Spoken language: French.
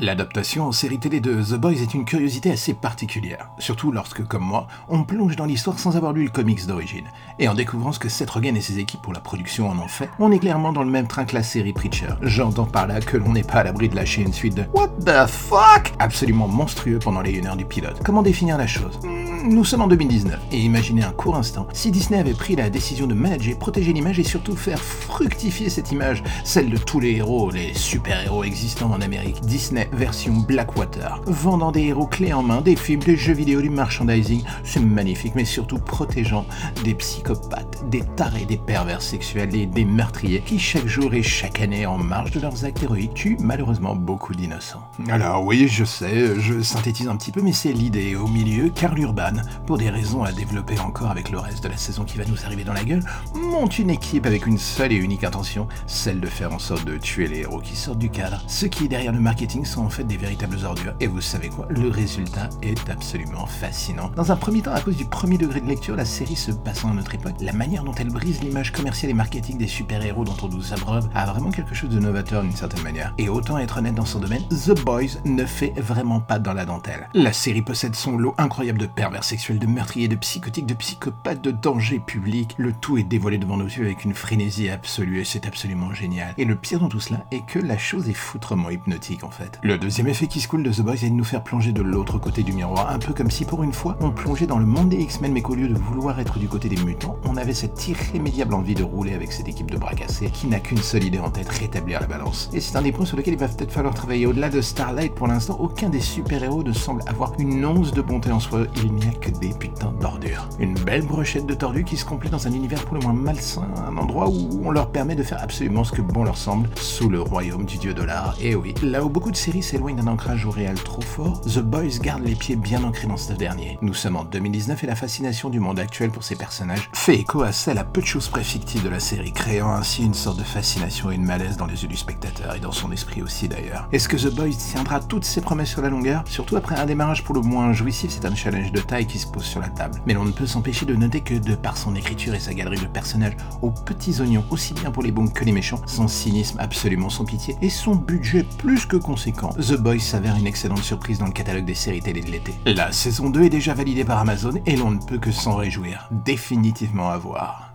L'adaptation en série télé de The Boys est une curiosité assez particulière, surtout lorsque, comme moi, on plonge dans l'histoire sans avoir lu le comics d'origine. Et en découvrant ce que Seth Rogen et ses équipes pour la production en ont fait, on est clairement dans le même train que la série Preacher. J'entends par là que l'on n'est pas à l'abri de lâcher une suite de What the fuck? absolument monstrueux pendant les 1 heure du pilote. Comment définir la chose? Nous sommes en 2019, et imaginez un court instant si Disney avait pris la décision de manager, protéger l'image et surtout faire fructifier cette image, celle de tous les héros, les super-héros existants en Amérique. Disney version Blackwater, vendant des héros clés en main, des films, des jeux vidéo, du merchandising, c'est magnifique, mais surtout protégeant des psychopathes, des tarés, des pervers sexuels et des meurtriers qui chaque jour et chaque année, en marge de leurs actes héroïques, tuent malheureusement beaucoup d'innocents. Alors oui, je sais, je synthétise un petit peu, mais c'est l'idée. Au milieu, Carl Urban, pour des raisons à développer encore avec le reste de la saison qui va nous arriver dans la gueule, monte une équipe avec une seule et unique intention, celle de faire en sorte de tuer les héros qui sortent du cadre. Ceux qui, derrière le marketing, sont en fait des véritables ordures. Et vous savez quoi? Le résultat est absolument fascinant. Dans un premier temps, à cause du premier degré de lecture, la série se passant à notre époque, la manière dont elle brise l'image commerciale et marketing des super-héros dont on nous abreuve a vraiment quelque chose de novateur d'une certaine manière. Et autant être honnête dans son domaine, The Boys ne fait vraiment pas dans la dentelle. La série possède son lot incroyable de pervers sexuels, de meurtriers, de psychotiques, de psychopathes, de dangers publics. Le tout est dévoilé devant nos yeux avec une frénésie absolue et c'est absolument génial. Et le pire dans tout cela est que la chose est foutrement hypnotique en fait. Le deuxième effet qui se coule de The Boys est de nous faire plonger de l'autre côté du miroir, un peu comme si pour une fois on plongeait dans le monde des X-Men mais qu'au lieu de vouloir être du côté des mutants, on avait cette irrémédiable envie de rouler avec cette équipe de bras cassés qui n'a qu'une seule idée en tête, rétablir la balance. Et c'est un des points sur lesquels il va peut-être falloir travailler. Au-delà de Starlight pour l'instant, aucun des super-héros ne semble avoir une once de bonté en soi, il n'y a que des putains d'ordures. Une belle brochette de tordus qui se complète dans un univers pour le moins malsain, un endroit où on leur permet de faire absolument ce que bon leur semble, sous le royaume du dieu dollar. Et oui, là où beaucoup de séries s'éloignent d'un ancrage au réel trop fort, The Boys garde les pieds bien ancrés dans ce dernier. Nous sommes en 2019 et la fascination du monde actuel pour ces personnages fait écho à celle à peu de choses près fictives de la série, créant ainsi une sorte de fascination et une malaise dans les yeux du spectateur et dans son esprit aussi d'ailleurs. Est-ce que The Boys tiendra toutes ses promesses sur la longueur? Surtout après un démarrage pour le moins jouissif, c'est un challenge de taille qui se pose sur la table. Mais l'on ne peut s'empêcher de noter que de par son écriture et sa galerie de personnages aux petits oignons, aussi bien pour les bons que les méchants, son cynisme absolument sans pitié et son budget plus que The Boys s'avère une excellente surprise dans le catalogue des séries télé de l'été. La saison 2 est déjà validée par Amazon et l'on ne peut que s'en réjouir. Définitivement à voir.